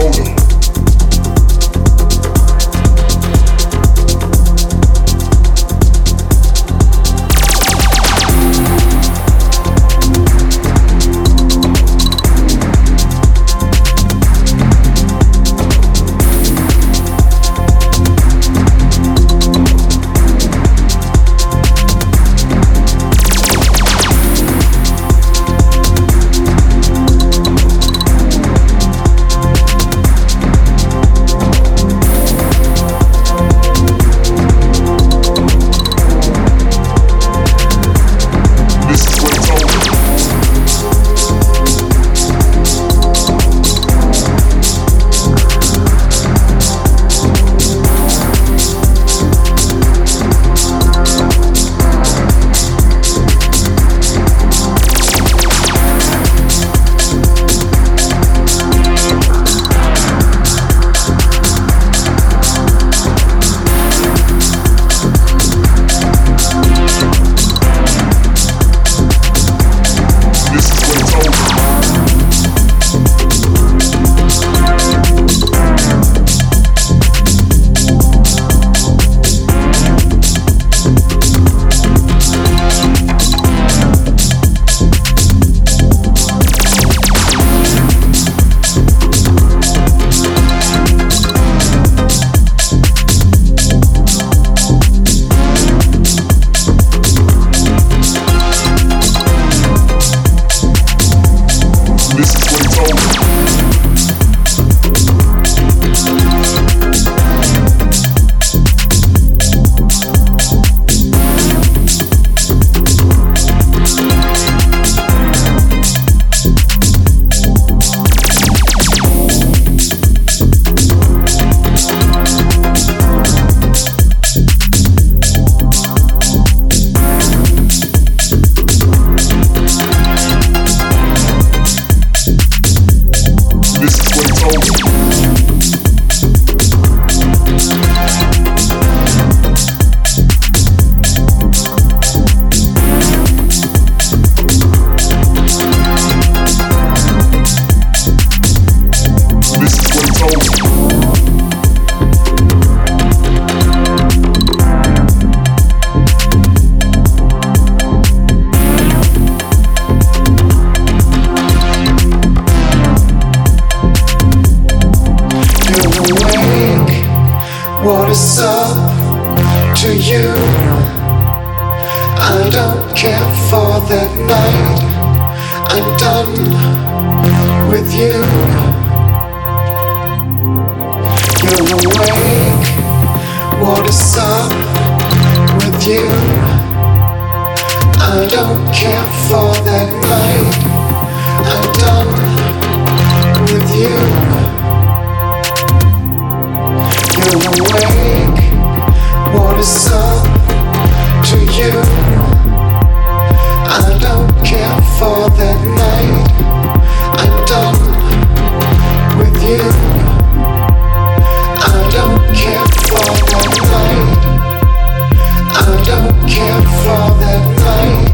Hold me. What is up to you? I don't care for that night. I'm done with you. You're awake. What is up with you? I don't care for that night. I'm done with you. Awake. What is up to you? I don't care for that night. I'm done with you. I don't care for that night. I don't care for that night.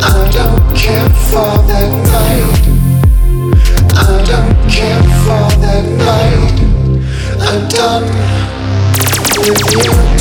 I don't care for that night. I don't care for that night. Done with you.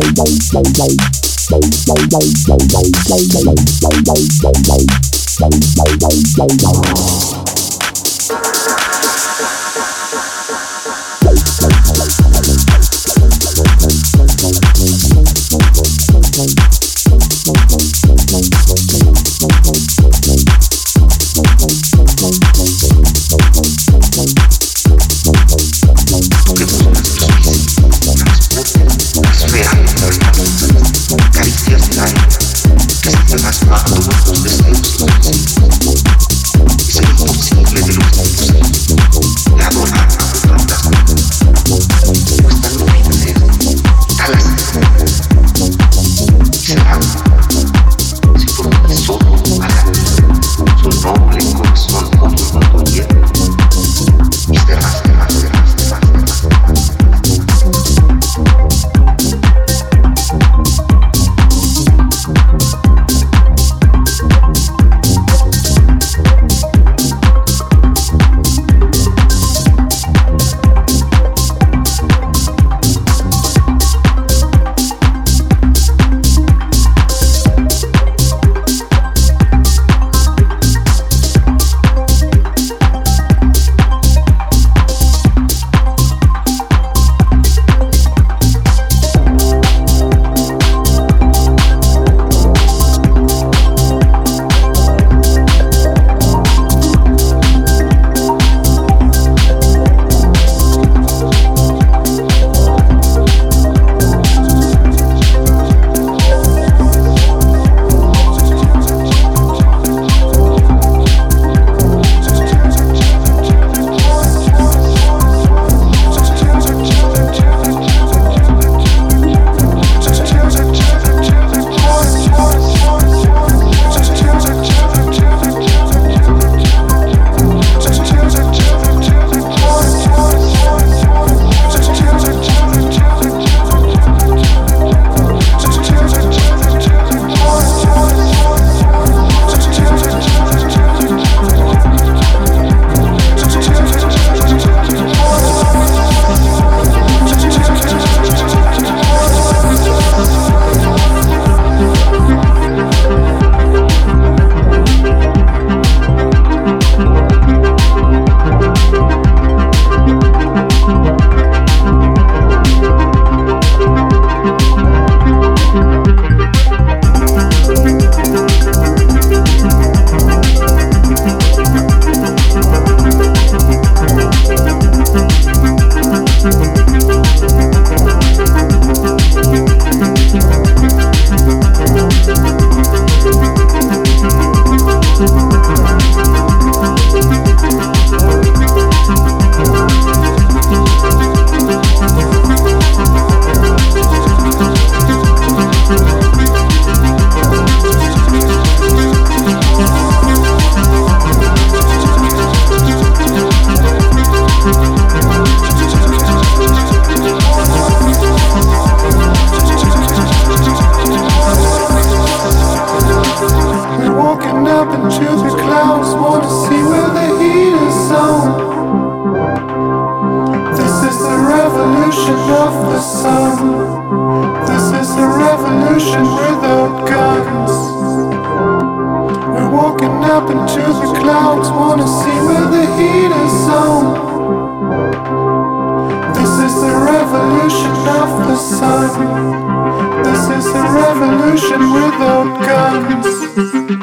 Bye. up into the clouds, wanna see where the heat is on. This is the revolution of the sun. This is the revolution without guns.